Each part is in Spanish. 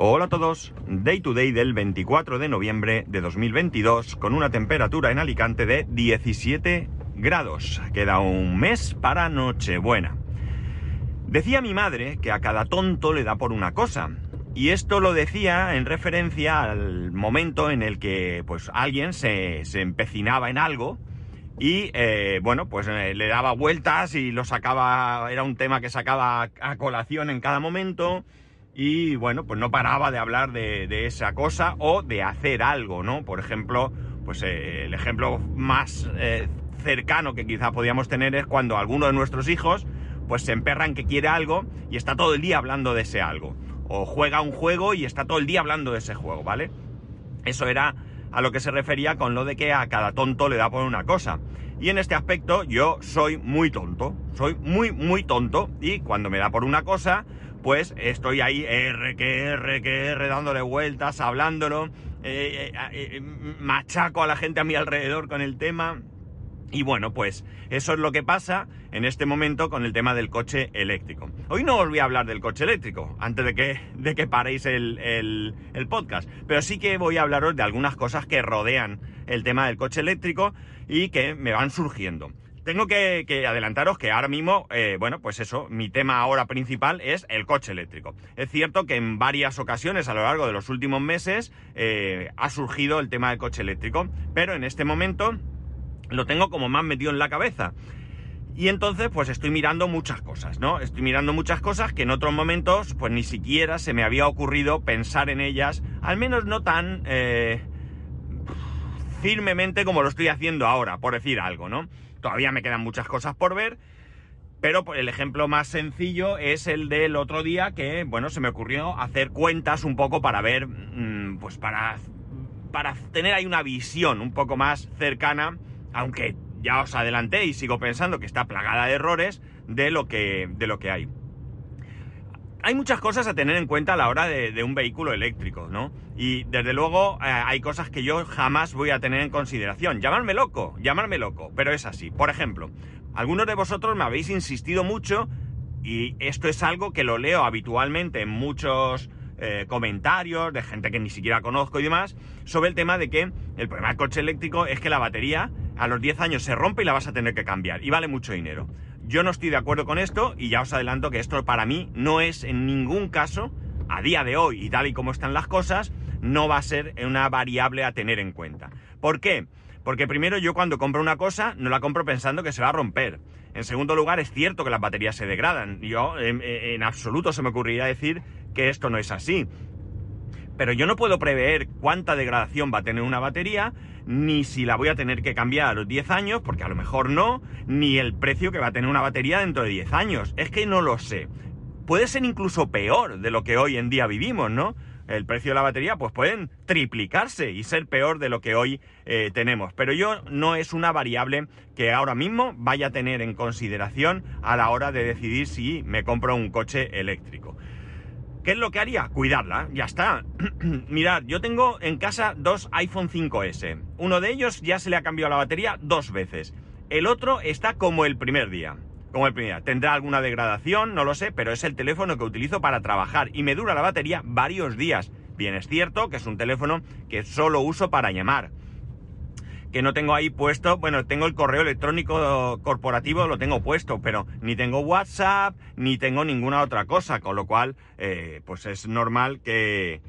Hola a todos, Day to Day del 24 de noviembre de 2022 con una temperatura en Alicante de 17 grados. Queda un mes para Nochebuena. Decía mi madre que a cada tonto le da por una cosa. Y esto lo decía en referencia al momento en el que pues alguien se, se empecinaba en algo y eh, bueno, pues eh, le daba vueltas y lo sacaba, era un tema que sacaba a colación en cada momento y bueno, pues no paraba de hablar de, esa cosa o de hacer algo, ¿no? Por ejemplo, pues eh, el ejemplo más cercano que quizá podíamos tener es cuando alguno de nuestros hijos pues se emperran que quiere algo y está todo el día hablando de ese algo. O juega un juego y está todo el día hablando de ese juego, ¿vale? Eso era a lo que se refería con lo de que a cada tonto le da por una cosa. Y en este aspecto yo soy muy tonto, soy muy, muy tonto y cuando me da por una cosa, pues estoy ahí R, que R, que R, dándole vueltas, hablándolo, eh, eh, eh, machaco a la gente a mi alrededor con el tema. Y bueno, pues eso es lo que pasa en este momento con el tema del coche eléctrico. Hoy no os voy a hablar del coche eléctrico, antes de que, de que paréis el, el, podcast, pero sí que voy a hablaros de algunas cosas que rodean el tema del coche eléctrico y que me van surgiendo. Tengo que, adelantaros que ahora mismo, eh, bueno, pues eso, mi tema ahora principal es el coche eléctrico. Es cierto que en varias ocasiones a lo largo de los últimos meses eh, ha surgido el tema del coche eléctrico, pero en este momento lo tengo como más metido en la cabeza. Y entonces, pues estoy mirando muchas cosas, ¿no? Estoy mirando muchas cosas que en otros momentos, pues ni siquiera se me había ocurrido pensar en ellas, al menos no tan eh, firmemente como lo estoy haciendo ahora, por decir algo, ¿no? Todavía me quedan muchas cosas por ver, pero el ejemplo más sencillo es el del otro día que, bueno, se me ocurrió hacer cuentas un poco para ver, mm, pues para, para tener ahí una visión un poco más cercana aunque ya os adelanté y sigo pensando que está plagada de errores de lo que, de lo que hay. Hay muchas cosas a tener en cuenta a la hora de, un vehículo eléctrico, ¿no? Y desde luego eh, hay cosas que yo jamás voy a tener en consideración. Llamarme loco, llamarme loco, pero es así. Por ejemplo, algunos de vosotros me habéis insistido mucho, y esto es algo que lo leo habitualmente en muchos eh, comentarios de gente que ni siquiera conozco y demás, sobre el tema de que el problema del coche eléctrico es que la batería a los 10 años se rompe y la vas a tener que cambiar y vale mucho dinero. Yo no estoy de acuerdo con esto y ya os adelanto que esto para mí no es en ningún caso, a día de hoy y tal y como están las cosas, no va a ser una variable a tener en cuenta. ¿Por qué? Porque primero yo cuando compro una cosa no la compro pensando que se va a romper. En segundo lugar es cierto que las baterías se degradan. Yo en, en absoluto se me ocurriría decir que esto no es así. Pero yo no puedo prever cuánta degradación va a tener una batería, ni si la voy a tener que cambiar a los 10 años, porque a lo mejor no, ni el precio que va a tener una batería dentro de 10 años. Es que no lo sé. Puede ser incluso peor de lo que hoy en día vivimos, ¿no? El precio de la batería pues pueden triplicarse y ser peor de lo que hoy eh, tenemos. Pero yo no es una variable que ahora mismo vaya a tener en consideración a la hora de decidir si me compro un coche eléctrico. ¿Qué es lo que haría? Cuidarla, ya está. Mirad, yo tengo en casa dos iPhone 5S. Uno de ellos ya se le ha cambiado la batería dos veces. El otro está como el primer día. Como el primer día. Tendrá alguna degradación, no lo sé, pero es el teléfono que utilizo para trabajar y me dura la batería varios días. Bien, es cierto que es un teléfono que solo uso para llamar que no tengo ahí puesto, bueno, tengo el correo electrónico corporativo, lo tengo puesto, pero ni tengo WhatsApp, ni tengo ninguna otra cosa, con lo cual, eh, pues es normal que,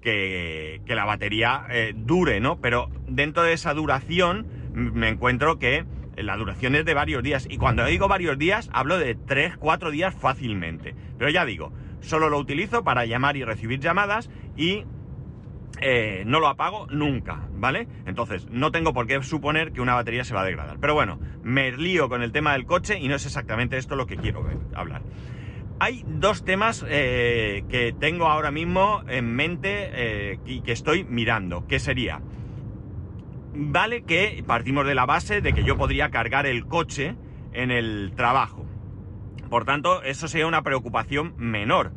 que, la batería eh, dure, ¿no? Pero dentro de esa duración me encuentro que la duración es de varios días, y cuando digo varios días, hablo de 3, 4 días fácilmente. Pero ya digo, solo lo utilizo para llamar y recibir llamadas y eh, no lo apago nunca, ¿vale? Entonces, no tengo por qué suponer que una batería se va a degradar. Pero bueno, me lío con el tema del coche y no es exactamente esto lo que quiero hablar. Hay dos temas eh, que tengo ahora mismo en mente eh, y que estoy mirando, que sería, vale que partimos de la base de que yo podría cargar el coche en el trabajo. Por tanto, eso sería una preocupación menor.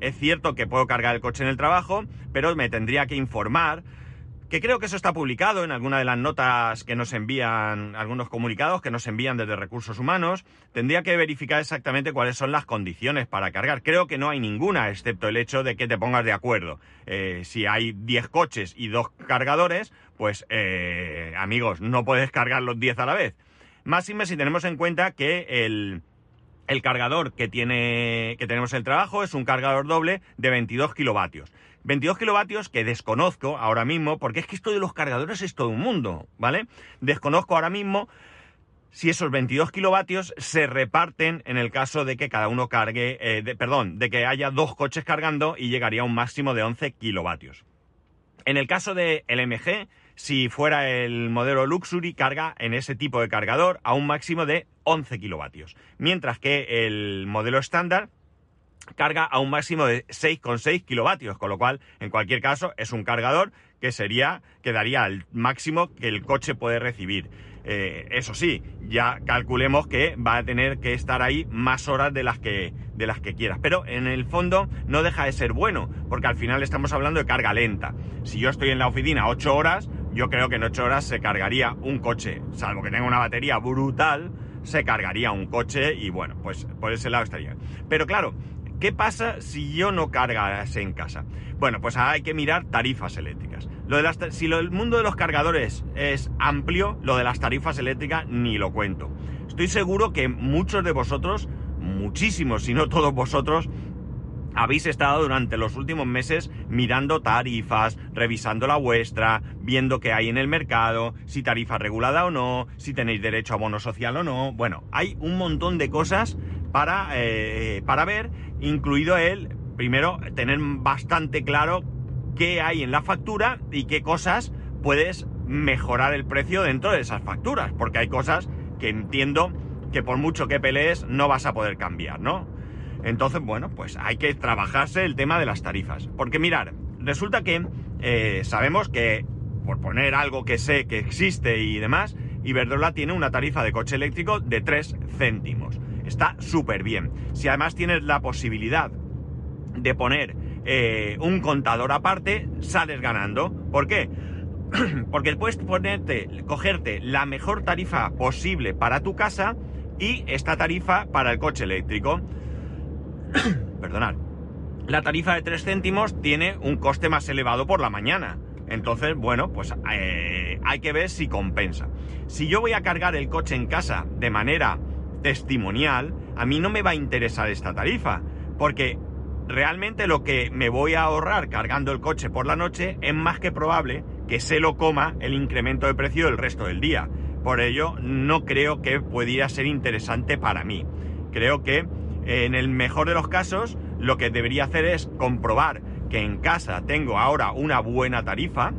Es cierto que puedo cargar el coche en el trabajo, pero me tendría que informar que creo que eso está publicado en alguna de las notas que nos envían, algunos comunicados que nos envían desde recursos humanos. Tendría que verificar exactamente cuáles son las condiciones para cargar. Creo que no hay ninguna, excepto el hecho de que te pongas de acuerdo. Eh, si hay 10 coches y dos cargadores, pues eh, amigos, no puedes cargar los 10 a la vez. Máxime si tenemos en cuenta que el, el cargador que, tiene, que tenemos en el trabajo es un cargador doble de 22 kilovatios. 22 kilovatios que desconozco ahora mismo, porque es que esto de los cargadores es todo un mundo, ¿vale? Desconozco ahora mismo si esos 22 kilovatios se reparten en el caso de que cada uno cargue, eh, perdón, de que haya dos coches cargando y llegaría a un máximo de 11 kilovatios. En el caso del MG, si fuera el modelo Luxury, carga en ese tipo de cargador a un máximo de 11 kilovatios. Mientras que el modelo estándar carga a un máximo de 6,6 kilovatios, con lo cual, en cualquier caso, es un cargador que sería, que daría el máximo que el coche puede recibir. Eh, eso sí, ya calculemos que va a tener que estar ahí más horas de las que de las que quieras. Pero en el fondo no deja de ser bueno, porque al final estamos hablando de carga lenta. Si yo estoy en la oficina 8 horas, yo creo que en 8 horas se cargaría un coche, salvo que tenga una batería brutal, se cargaría un coche y bueno, pues por ese lado estaría. Pero claro, ¿Qué pasa si yo no cargase en casa? Bueno, pues hay que mirar tarifas eléctricas. Lo si el mundo de los cargadores es amplio, lo de las tarifas eléctricas ni lo cuento. Estoy seguro que muchos de vosotros, muchísimos, si no todos vosotros, habéis estado durante los últimos meses mirando tarifas, revisando la vuestra, viendo qué hay en el mercado, si tarifa regulada o no, si tenéis derecho a bono social o no. Bueno, hay un montón de cosas para, eh, para ver, incluido el, primero, tener bastante claro qué hay en la factura y qué cosas puedes mejorar el precio dentro de esas facturas, porque hay cosas que entiendo que por mucho que pelees no vas a poder cambiar, ¿no? Entonces, bueno, pues hay que trabajarse el tema de las tarifas. Porque mirar, resulta que eh, sabemos que, por poner algo que sé que existe y demás, Iberdrola tiene una tarifa de coche eléctrico de 3 céntimos. Está súper bien. Si además tienes la posibilidad de poner eh, un contador aparte, sales ganando. ¿Por qué? Porque puedes ponerte, cogerte la mejor tarifa posible para tu casa y esta tarifa para el coche eléctrico. Perdonad. La tarifa de 3 céntimos tiene un coste más elevado por la mañana. Entonces, bueno, pues eh, hay que ver si compensa. Si yo voy a cargar el coche en casa de manera testimonial, a mí no me va a interesar esta tarifa, porque realmente lo que me voy a ahorrar cargando el coche por la noche es más que probable que se lo coma el incremento de precio el resto del día. Por ello, no creo que pudiera ser interesante para mí. Creo que en el mejor de los casos, lo que debería hacer es comprobar que en casa tengo ahora una buena tarifa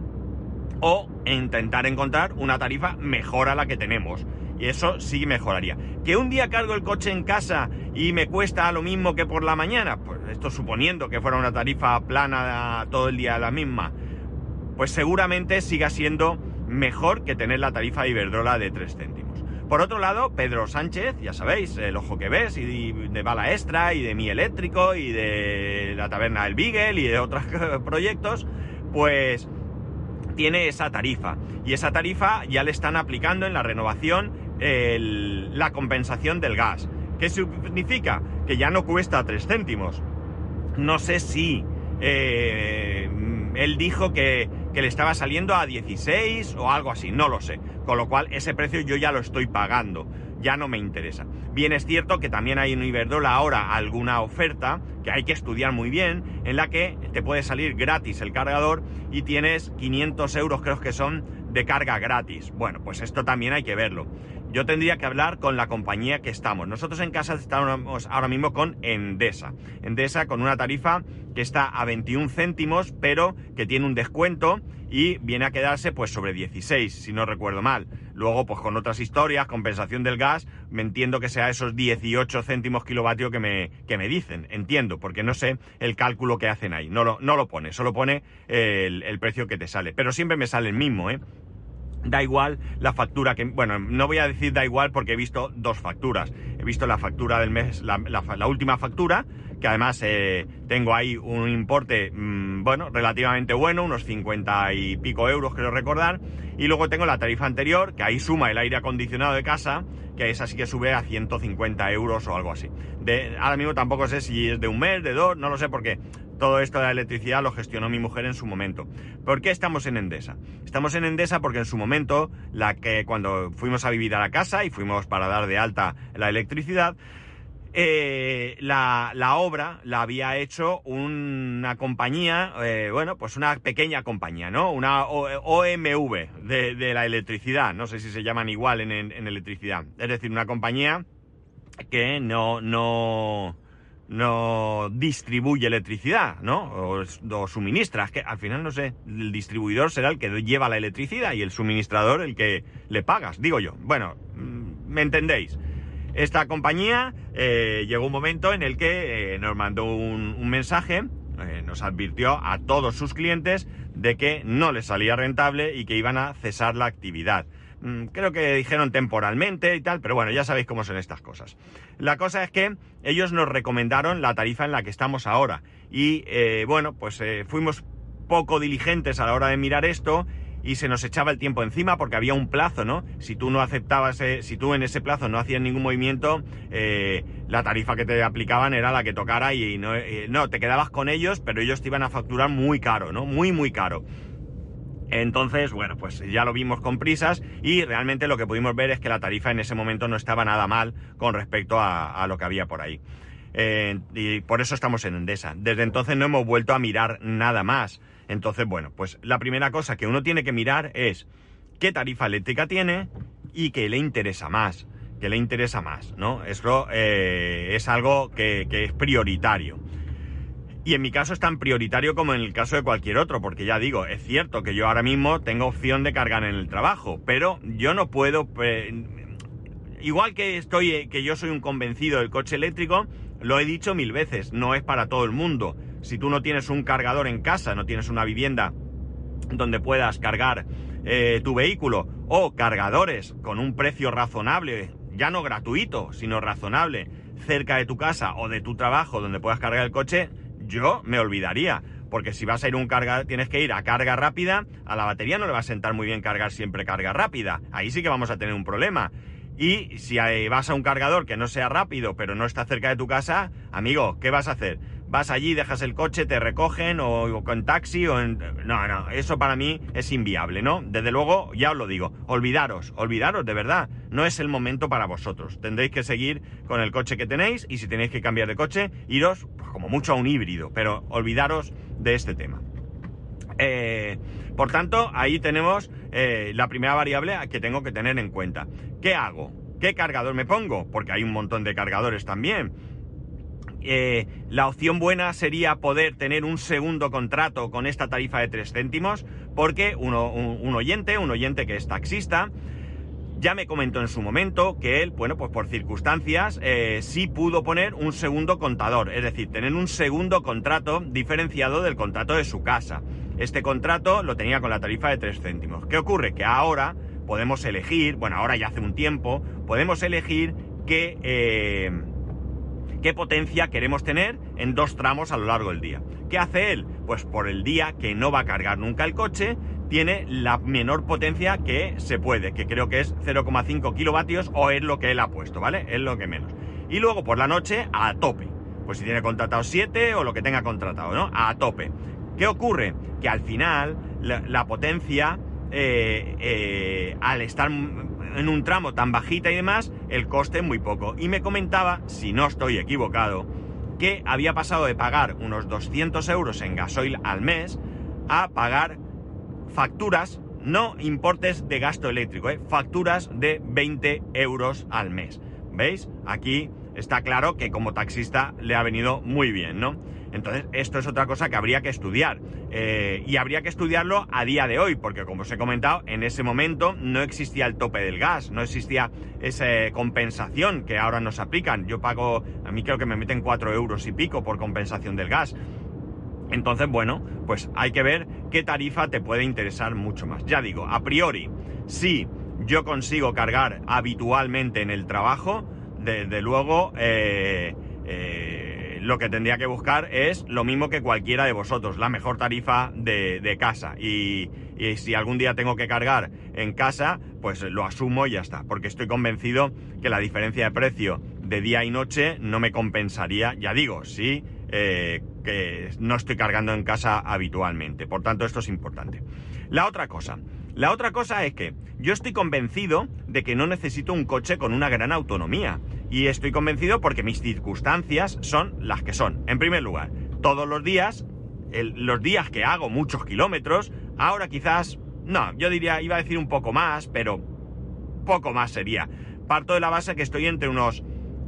o intentar encontrar una tarifa mejor a la que tenemos. Y eso sí mejoraría. Que un día cargo el coche en casa y me cuesta lo mismo que por la mañana, pues esto suponiendo que fuera una tarifa plana todo el día la misma, pues seguramente siga siendo mejor que tener la tarifa de Iberdrola de 3 céntimos. Por otro lado, Pedro Sánchez, ya sabéis, el ojo que ves, y de bala extra, y de mi eléctrico, y de la taberna del Beagle, y de otros proyectos, pues tiene esa tarifa. Y esa tarifa ya le están aplicando en la renovación la compensación del gas. ¿Qué significa? Que ya no cuesta 3 céntimos. No sé si eh, él dijo que, le estaba saliendo a 16 o algo así, no lo sé. Con lo cual ese precio yo ya lo estoy pagando, ya no me interesa. Bien es cierto que también hay en Iberdrola ahora alguna oferta que hay que estudiar muy bien, en la que te puede salir gratis el cargador y tienes 500 euros creo que son de carga gratis. Bueno, pues esto también hay que verlo yo tendría que hablar con la compañía que estamos. Nosotros en casa estamos ahora mismo con Endesa. Endesa con una tarifa que está a 21 céntimos, pero que tiene un descuento y viene a quedarse pues sobre 16, si no recuerdo mal. Luego, pues con otras historias, compensación del gas, me entiendo que sea esos 18 céntimos kilovatio que me, que me dicen. Entiendo, porque no sé el cálculo que hacen ahí. No lo, no lo pone, solo pone el, el precio que te sale. Pero siempre me sale el mismo, ¿eh? Da igual la factura que... Bueno, no voy a decir da igual porque he visto dos facturas. He visto la factura del mes, la, última factura, que además eh, tengo ahí un importe, mm, bueno, relativamente bueno, unos 50 y pico euros, creo recordar. Y luego tengo la tarifa anterior, que ahí suma el aire acondicionado de casa, que es así que sube a 150 euros o algo así. De, ahora mismo tampoco sé si es de un mes, de dos, no lo sé porque todo esto de la electricidad lo gestionó mi mujer en su momento. ¿Por qué estamos en Endesa? Estamos en Endesa porque en su momento, la que cuando fuimos a vivir a la casa y fuimos para dar de alta la electricidad, eh, la, obra la había hecho una compañía, eh, bueno, pues una pequeña compañía, ¿no? Una OMV de, la electricidad, no sé si se llaman igual en, en electricidad. Es decir, una compañía que no, no, no distribuye electricidad, ¿no? O, suministra. que al final no sé, el distribuidor será el que lleva la electricidad y el suministrador el que le pagas, digo yo. Bueno, mm, me entendéis. Esta compañía eh, llegó un momento en el que eh, nos mandó un, mensaje, eh, nos advirtió a todos sus clientes de que no les salía rentable y que iban a cesar la actividad. Mm, creo que dijeron temporalmente y tal, pero bueno, ya sabéis cómo son estas cosas. La cosa es que ellos nos recomendaron la tarifa en la que estamos ahora. Y eh, bueno, pues eh, fuimos poco diligentes a la hora de mirar esto y se nos echaba el tiempo encima porque había un plazo, ¿no? Si tú no aceptabas, eh, si tú en ese plazo no hacías ningún movimiento, la tarifa que te aplicaban era la que tocara y, no, no, te quedabas con ellos, pero ellos te iban a facturar muy caro, ¿no? Muy, muy caro. Entonces, bueno, pues ya lo vimos con prisas y realmente lo que pudimos ver es que la tarifa en ese momento no estaba nada mal con respecto a, lo que había por ahí. Eh, y por eso estamos en Endesa. Desde entonces no hemos vuelto a mirar nada más. Entonces, bueno, pues la primera cosa que uno tiene que mirar es qué tarifa eléctrica tiene y qué le interesa más. ¿Qué le interesa más? ¿No? Eso eh, es algo que es prioritario. Y en mi caso es tan prioritario como en el caso de cualquier otro, porque ya digo, es cierto que yo ahora mismo tengo opción de cargar en el trabajo, pero yo no puedo... igual que estoy, que yo soy un convencido del coche eléctrico, lo he dicho mil veces, no es para todo el mundo. Si tú no tienes un cargador en casa, no tienes una vivienda donde puedas cargar eh, tu vehículo, o cargadores con un precio razonable, ya no gratuito, sino razonable, cerca de tu casa o de tu trabajo donde puedas cargar el coche, yo me olvidaría. Porque si vas a ir un carga, tienes que ir a carga rápida, a la batería no le va a sentar muy bien cargar siempre carga rápida. Ahí sí que vamos a tener un problema. Y si vas a un cargador que no sea rápido, pero no está cerca de tu casa, amigo, ¿qué vas a hacer? Vas allí, dejas el coche, te recogen o, con taxi o en... No, no, eso para mí es inviable, ¿no? Desde luego, ya os lo digo, olvidaros, olvidaros, de verdad, no es el momento para vosotros. Tendréis que seguir con el coche que tenéis y si tenéis que cambiar de coche, iros pues, como mucho a un híbrido, pero olvidaros de este tema. Eh, por tanto, ahí tenemos eh, la primera variable que tengo que tener en cuenta. ¿Qué hago? ¿Qué cargador me pongo? Porque hay un montón de cargadores también. Eh, la opción buena sería poder tener un segundo contrato con esta tarifa de 3 céntimos, porque un, oyente, un oyente que es taxista, ya me comentó en su momento que él, bueno, pues por circunstancias, eh, sí pudo poner un segundo contador, es decir, tener un segundo contrato diferenciado del contrato de su casa. Este contrato lo tenía con la tarifa de 3 céntimos. ¿Qué ocurre? Que ahora podemos elegir, bueno, ahora ya hace un tiempo, podemos elegir que... Eh, qué potencia queremos tener en dos tramos a lo largo del día. ¿Qué hace él? Pues por el día que no va a cargar nunca el coche, tiene la menor potencia que se puede, que creo que es 0,5 kilovatios o es lo que él ha puesto, ¿vale? Es lo que menos. Y luego por la noche a tope. Pues si tiene contratado 7 o lo que tenga contratado, ¿no? A tope. ¿Qué ocurre? Que al final la, potencia, eh, eh, al estar en un tramo tan bajita y demás, el coste muy poco. Y me comentaba, si no estoy equivocado, que había pasado de pagar unos 200 euros en gasoil al mes a pagar facturas, no importes de gasto eléctrico, ¿eh? facturas de 20 euros al mes. ¿Veis? Aquí está claro que como taxista le ha venido muy bien, ¿no? Entonces, esto es otra cosa que habría que estudiar. Eh, y habría que estudiarlo a día de hoy, porque como os he comentado, en ese momento no existía el tope del gas, no existía esa compensación que ahora nos aplican. Yo pago, a mí creo que me meten 4 euros y pico por compensación del gas. Entonces, bueno, pues hay que ver qué tarifa te puede interesar mucho más. Ya digo, a priori, si yo consigo cargar habitualmente en el trabajo, desde luego eh, eh, lo que tendría que buscar es lo mismo que cualquiera de vosotros, la mejor tarifa de, casa. Y, si algún día tengo que cargar en casa, pues lo asumo y ya está, porque estoy convencido que la diferencia de precio de día y noche no me compensaría, ya digo, sí eh, que no estoy cargando en casa habitualmente. Por tanto, esto es importante. La otra cosa. La otra cosa es que yo estoy convencido de que no necesito un coche con una gran autonomía. Y estoy convencido porque mis circunstancias son las que son. En primer lugar, todos los días, los días que hago muchos kilómetros, ahora quizás, no, yo diría, iba a decir un poco más, pero poco más sería. Parto de la base que estoy entre unos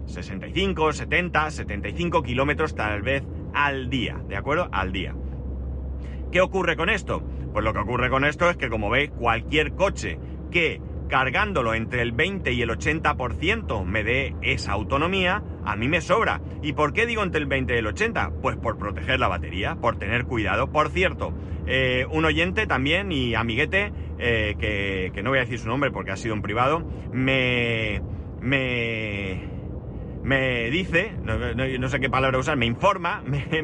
65, 70, 75 kilómetros tal vez al día, ¿de acuerdo? Al día. ¿Qué ocurre con esto? Pues lo que ocurre con esto es que, como veis, cualquier coche que cargándolo entre el 20 y el 80% me dé esa autonomía, a mí me sobra. ¿Y por qué digo entre el 20 y el 80? Pues por proteger la batería, por tener cuidado. Por cierto, eh, un oyente también y amiguete, eh, que, que, no voy a decir su nombre porque ha sido en privado, me... me me dice, no, sé qué palabra usar, me informa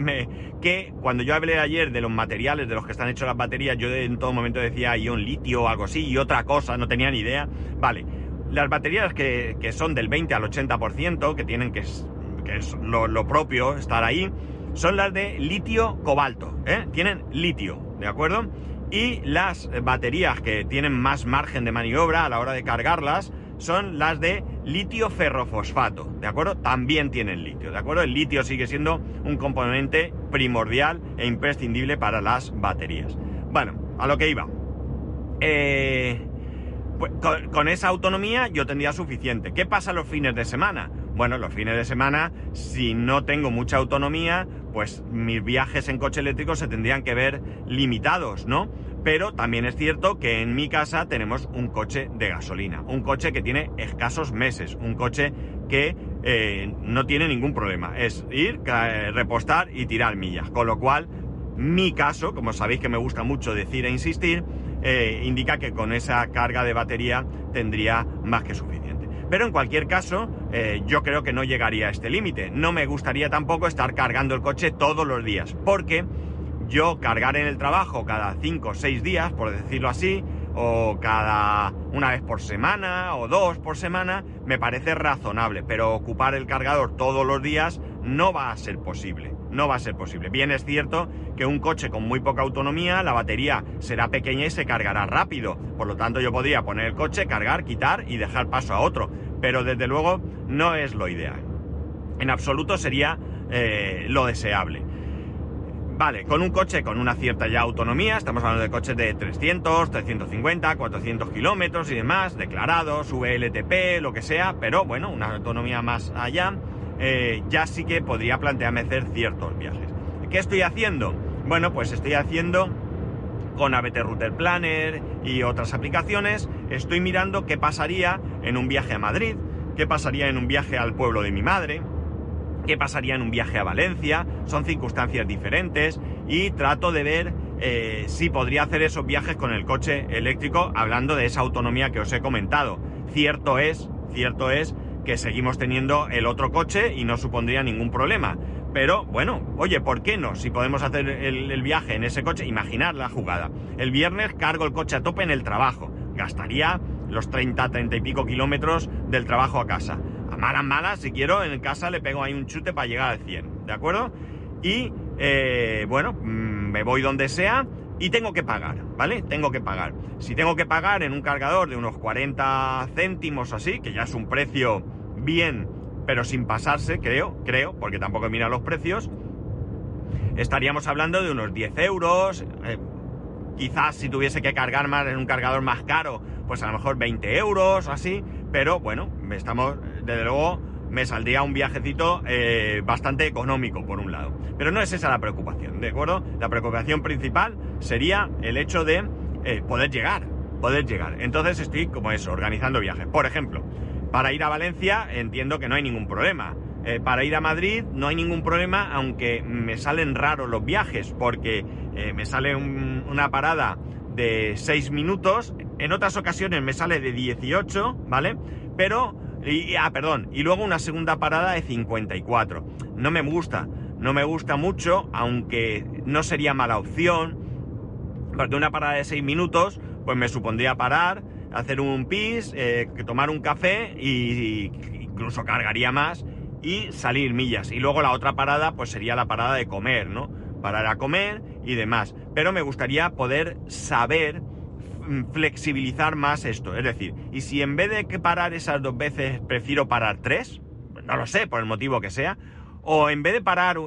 que cuando yo hablé ayer de los materiales de los que están hechos las baterías, yo en todo momento decía ion litio o algo así y otra cosa, no tenía ni idea. Vale, las baterías que, son del 20 al 80%, que tienen que, que es lo, propio estar ahí, son las de litio cobalto, ¿eh? tienen litio, ¿de acuerdo? Y las baterías que tienen más margen de maniobra a la hora de cargarlas, son las de litio ferrofosfato, ¿de acuerdo? También tienen litio, ¿de acuerdo? El litio sigue siendo un componente primordial e imprescindible para las baterías. Bueno, a lo que iba. Eh, pues, con, esa autonomía yo tendría suficiente. ¿Qué pasa los fines de semana? Bueno, los fines de semana, si no tengo mucha autonomía, pues mis viajes en coche eléctrico se tendrían que ver limitados, ¿no? Pero también es cierto que en mi casa tenemos un coche de gasolina, un coche que tiene escasos meses, un coche que eh, no tiene ningún problema. Es ir, repostar y tirar millas. Con lo cual, mi caso, como sabéis que me gusta mucho decir e insistir, eh, indica que con esa carga de batería tendría más que suficiente. Pero en cualquier caso, eh, yo creo que no llegaría a este límite. No me gustaría tampoco estar cargando el coche todos los días, porque yo cargar en el trabajo cada 5 o 6 días, por decirlo así, o cada una vez por semana o dos por semana, me parece razonable, pero ocupar el cargador todos los días no va a ser posible. No va a ser posible. Bien es cierto que un coche con muy poca autonomía, la batería será pequeña y se cargará rápido. Por lo tanto, yo podría poner el coche, cargar, quitar y dejar paso a otro. Pero desde luego no es lo ideal. En absoluto sería eh, lo deseable. Vale, con un coche con una cierta ya autonomía, estamos hablando de coches de 300, 350, 400 kilómetros y demás, declarados, VLTP, lo que sea, pero bueno, una autonomía más allá, eh, ya sí que podría plantearme hacer ciertos viajes. ¿Qué estoy haciendo? Bueno, pues estoy haciendo con ABT Router Planner y otras aplicaciones, estoy mirando qué pasaría en un viaje a Madrid, qué pasaría en un viaje al pueblo de mi madre, qué pasaría en un viaje a Valencia, son circunstancias diferentes y trato de ver eh, si podría hacer esos viajes con el coche eléctrico hablando de esa autonomía que os he comentado. Cierto es, cierto es que seguimos teniendo el otro coche y no supondría ningún problema. Pero bueno, oye, ¿por qué no? Si podemos hacer el, el viaje en ese coche, imaginar la jugada. El viernes cargo el coche a tope en el trabajo. Gastaría los 30, 30 y pico kilómetros del trabajo a casa malas, malas, si quiero, en casa le pego ahí un chute para llegar al 100, ¿de acuerdo? Y, eh, bueno, mm, me voy donde sea y tengo que pagar, ¿vale? Tengo que pagar. Si tengo que pagar en un cargador de unos 40 céntimos así, que ya es un precio bien, pero sin pasarse, creo, creo, porque tampoco mira los precios, estaríamos hablando de unos 10 euros. Eh, quizás si tuviese que cargar más en un cargador más caro, pues a lo mejor 20 euros así, pero bueno, estamos, desde luego, me saldría un viajecito eh, bastante económico por un lado. Pero no es esa la preocupación, ¿de acuerdo? La preocupación principal sería el hecho de eh, poder llegar, poder llegar. Entonces estoy como eso, organizando viajes. Por ejemplo, para ir a Valencia entiendo que no hay ningún problema. eh, para ir a Madrid no hay ningún problema, aunque me salen raros los viajes, porque me sale una parada de 6 minutos, en otras ocasiones me sale de 18, ¿vale? Pero, ah, perdón, y luego una segunda parada de 54. No me gusta, no me gusta mucho, aunque no sería mala opción, porque una parada de 6 minutos, pues me supondría parar, hacer un pis, eh, tomar un café y, incluso cargaría más y salir millas. Y luego la otra parada, pues sería la parada de comer, ¿no? Parar a comer y demás. Pero me gustaría poder saber flexibilizar más esto. Es decir, y si en vez de parar esas dos veces prefiero parar tres, pues no lo sé, por el motivo que sea, o en vez de parar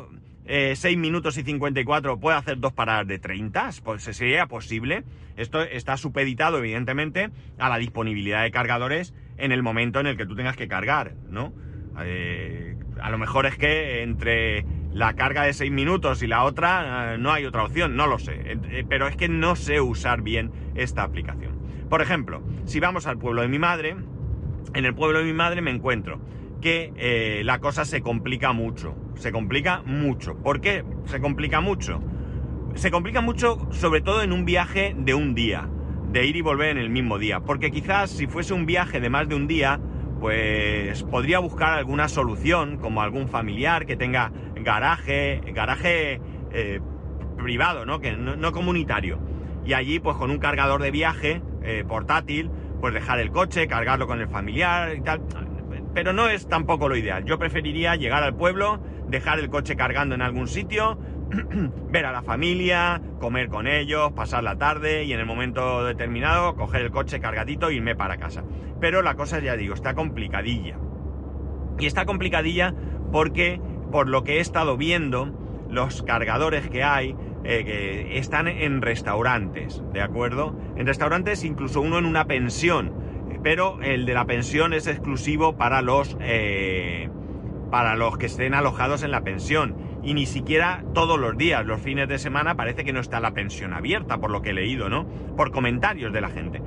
eh, 6 minutos y 54 puedo hacer dos paradas de 30, pues sería posible. Esto está supeditado, evidentemente, a la disponibilidad de cargadores en el momento en el que tú tengas que cargar, ¿no? Eh, a lo mejor es que entre la carga de 6 minutos y la otra eh, no hay otra opción, no lo sé. Eh, pero es que no sé usar bien esta aplicación. Por ejemplo, si vamos al pueblo de mi madre, en el pueblo de mi madre me encuentro que la cosa se complica mucho. Se complica mucho. ¿Por qué se complica mucho? Se complica mucho sobre todo en un viaje de un día, de ir y volver en el mismo día. Porque quizás si fuese un viaje de más de un día, pues podría buscar alguna solución, como algún familiar que tenga garaje, garaje eh, privado, ¿no? Que no, comunitario. Y allí, pues con un cargador de viaje eh, portátil, pues dejar el coche, cargarlo con el familiar y tal. Pero no es tampoco lo ideal. Yo preferiría llegar al pueblo, dejar el coche cargando en algún sitio, ver a la familia, comer con ellos, pasar la tarde y en el momento determinado coger el coche cargadito e irme para casa. Pero la cosa, ya digo, está complicadilla. Y está complicadilla porque, por lo que he estado viendo, los cargadores que hay eh, que están en restaurantes, ¿de acuerdo? En restaurantes, incluso uno en una pensión, pero el de la pensión es exclusivo para los, eh, para los que estén alojados en la pensión y ni siquiera todos los días, los fines de semana, parece que no está la pensión abierta, por lo que he leído, ¿no? Por comentarios de la gente.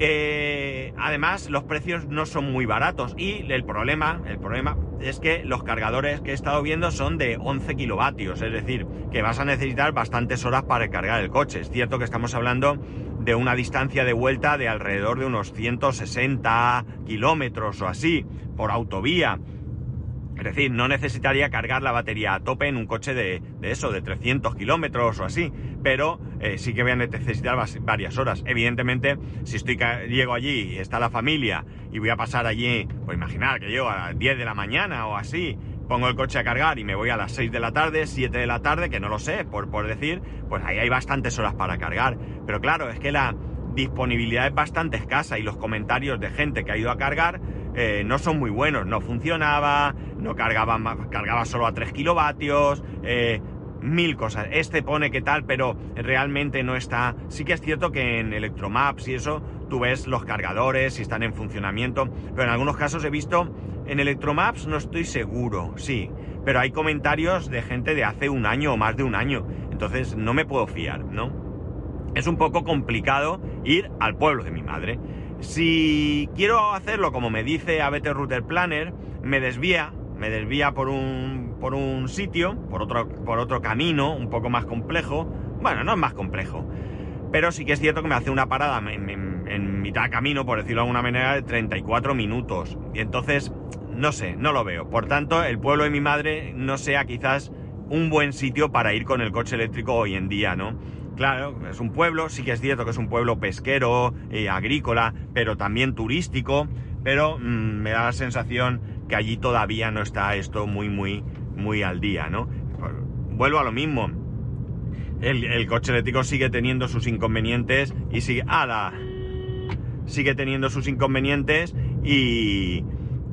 Eh, además, los precios no son muy baratos y el problema, el problema es que los cargadores que he estado viendo son de 11 kilovatios, es decir, que vas a necesitar bastantes horas para cargar el coche. Es cierto que estamos hablando de una distancia de vuelta de alrededor de unos 160 kilómetros o así por autovía es decir, no necesitaría cargar la batería a tope en un coche de, eso, de 300 kilómetros o así, pero eh, sí que voy a necesitar varias horas. Evidentemente, si estoy llego allí y está la familia y voy a pasar allí, pues imaginar que llego a las 10 de la mañana o así, pongo el coche a cargar y me voy a las 6 de la tarde, 7 de la tarde, que no lo sé, por, por decir, pues ahí hay bastantes horas para cargar. Pero claro, es que la disponibilidad es bastante escasa y los comentarios de gente que ha ido a cargar eh, no son muy buenos. No funcionaba, no cargaba, cargaba solo a 3 kilovatios, eh, mil cosas. Este pone que tal, pero realmente no está. Sí que es cierto que en Electromaps y eso tú ves los cargadores si están en funcionamiento, pero en algunos casos he visto en Electromaps no estoy seguro, sí, pero hay comentarios de gente de hace un año o más de un año, entonces no me puedo fiar, ¿no? Es un poco complicado ir al pueblo de mi madre. Si quiero hacerlo como me dice ABT Router Planner, me desvía, me desvía por un, por un sitio, por otro, por otro camino, un poco más complejo. Bueno, no es más complejo. Pero sí que es cierto que me hace una parada en, mitad de camino, por decirlo de alguna manera, de 34 minutos. Y entonces, no sé, no lo veo. Por tanto, el pueblo de mi madre no sea quizás un buen sitio para ir con el coche eléctrico hoy en día, ¿no? Claro, es un pueblo, sí que es cierto que es un pueblo pesquero, agrícola, pero también turístico, pero mm, me da la sensación que allí todavía no está esto muy, muy, muy al día, ¿no? Vuelvo a lo mismo. El, coche eléctrico sigue teniendo sus inconvenientes y sigue. ¡Hala! Sigue teniendo sus inconvenientes y.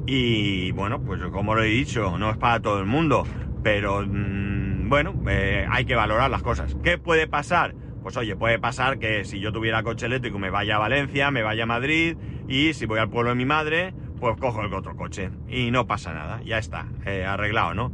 Y bueno, pues como lo he dicho, no es para todo el mundo, pero. Mm, bueno, eh, hay que valorar las cosas. ¿Qué puede pasar? Pues oye, puede pasar que si yo tuviera coche eléctrico me vaya a Valencia, me vaya a Madrid y si voy al pueblo de mi madre, pues cojo el otro coche y no pasa nada, ya está, eh, arreglado, ¿no?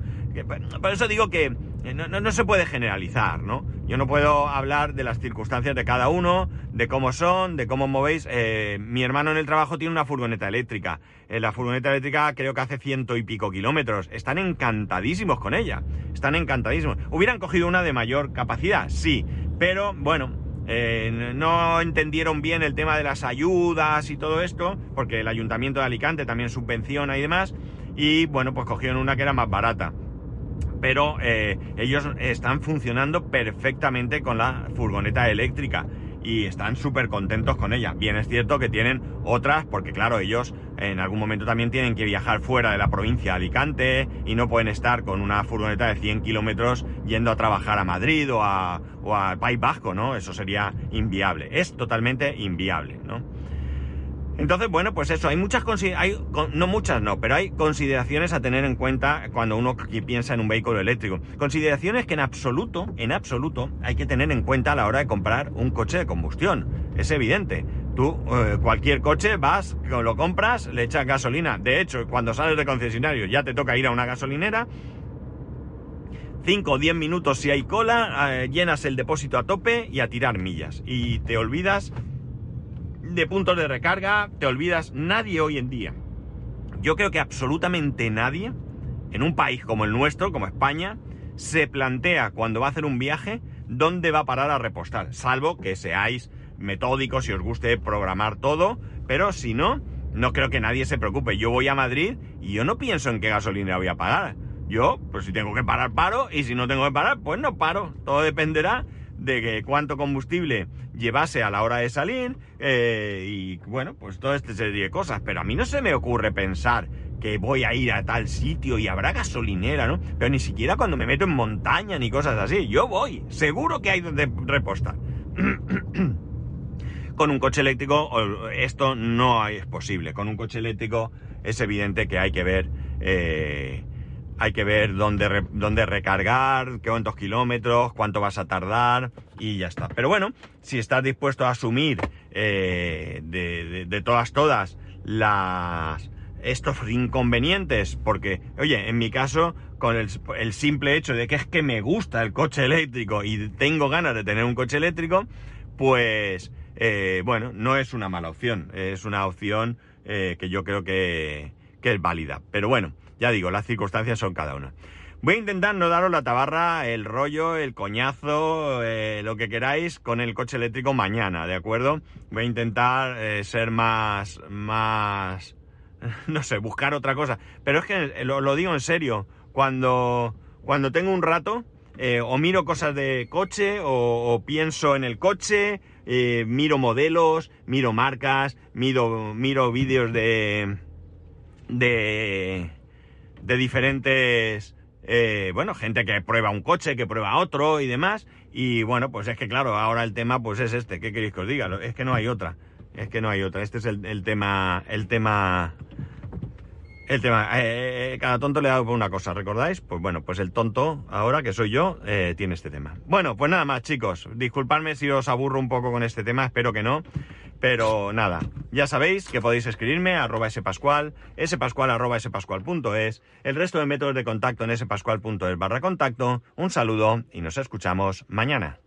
por eso digo que eh, no, no, se puede generalizar, ¿no? Yo no puedo hablar de las circunstancias de cada uno, de cómo son, de cómo movéis. Eh, mi hermano en el trabajo tiene una furgoneta eléctrica. Eh, la furgoneta eléctrica creo que hace ciento y pico kilómetros. Están encantadísimos con ella. Están encantadísimos. ¿Hubieran cogido una de mayor capacidad? Sí. Pero, bueno, no entendieron bien el tema de las ayudas y todo esto, porque el ayuntamiento de Alicante también subvenciona y demás. Y, bueno, pues cogieron una que era más barata pero eh, ellos están funcionando perfectamente con la furgoneta eléctrica y están súper contentos con ella. Bien es cierto que tienen otras, porque claro, ellos en algún momento también tienen que viajar fuera de la provincia de Alicante y no pueden estar con una furgoneta de 100 kilómetros yendo a trabajar a Madrid o a, o a País Vasco, ¿no? Eso sería inviable. Es totalmente inviable, ¿no? Entonces, bueno, pues eso, hay muchas hay, no muchas no, pero hay consideraciones a tener en cuenta cuando uno piensa en un vehículo eléctrico. Consideraciones que en absoluto, en absoluto, hay que tener en cuenta a la hora de comprar un coche de combustión. Es evidente. Tú, eh, cualquier coche, vas, lo compras, le echas gasolina. De hecho, cuando sales de concesionario ya te toca ir a una gasolinera. 5 o 10 minutos si hay cola, eh, llenas el depósito a tope y a tirar millas. Y te olvidas de puntos de recarga, te olvidas, nadie hoy en día, yo creo que absolutamente nadie, en un país como el nuestro, como España, se plantea cuando va a hacer un viaje dónde va a parar a repostar, salvo que seáis metódicos y os guste programar todo, pero si no, no creo que nadie se preocupe. Yo voy a Madrid y yo no pienso en qué gasolina voy a pagar. Yo, pues si tengo que parar, paro, y si no tengo que parar, pues no paro. Todo dependerá de que cuánto combustible llevase a la hora de salir eh, y bueno, pues toda esta serie de cosas. Pero a mí no se me ocurre pensar que voy a ir a tal sitio y habrá gasolinera, ¿no? Pero ni siquiera cuando me meto en montaña ni cosas así. Yo voy, seguro que hay donde repostar. Con un coche eléctrico esto no es posible. Con un coche eléctrico es evidente que hay que ver eh, hay que ver dónde, dónde recargar, cuántos kilómetros, cuánto vas a tardar y ya está. Pero bueno, si estás dispuesto a asumir eh, de, todas, todas las estos inconvenientes, porque, oye, en mi caso, con el, simple hecho de que es que me gusta el coche eléctrico y tengo ganas de tener un coche eléctrico, pues, eh, bueno, no es una mala opción, es una opción eh, que yo creo que, que es válida. Pero bueno, ya digo, las circunstancias son cada una. Voy a intentar no daros la tabarra, el rollo, el coñazo, eh, lo que queráis con el coche eléctrico mañana, ¿de acuerdo? Voy a intentar eh, ser más, más, no sé, buscar otra cosa. Pero es que eh, lo, digo en serio, cuando, cuando tengo un rato, o miro cosas de coche, o, pienso en el coche, miro modelos, miro marcas, miro, miro vídeos de, de, de diferentes, eh, bueno, gente que prueba un coche, que prueba otro y demás. Y bueno, pues es que claro, ahora el tema pues es este. ¿Qué queréis que os diga? Es que no hay otra. Es que no hay otra. Este es el, tema, el tema, el tema. Eh, eh, cada tonto le ha dado por una cosa, ¿recordáis? Pues bueno, pues el tonto, ahora que soy yo, tiene este tema. Bueno, pues nada más, chicos. Disculpadme si os aburro un poco con este tema, espero que no. Pero nada, ya sabéis que podéis escribirme a arroba spascual, spascual arroba spascual.es, el resto de métodos de contacto en spascual.es barra contacto. Un saludo y nos escuchamos mañana.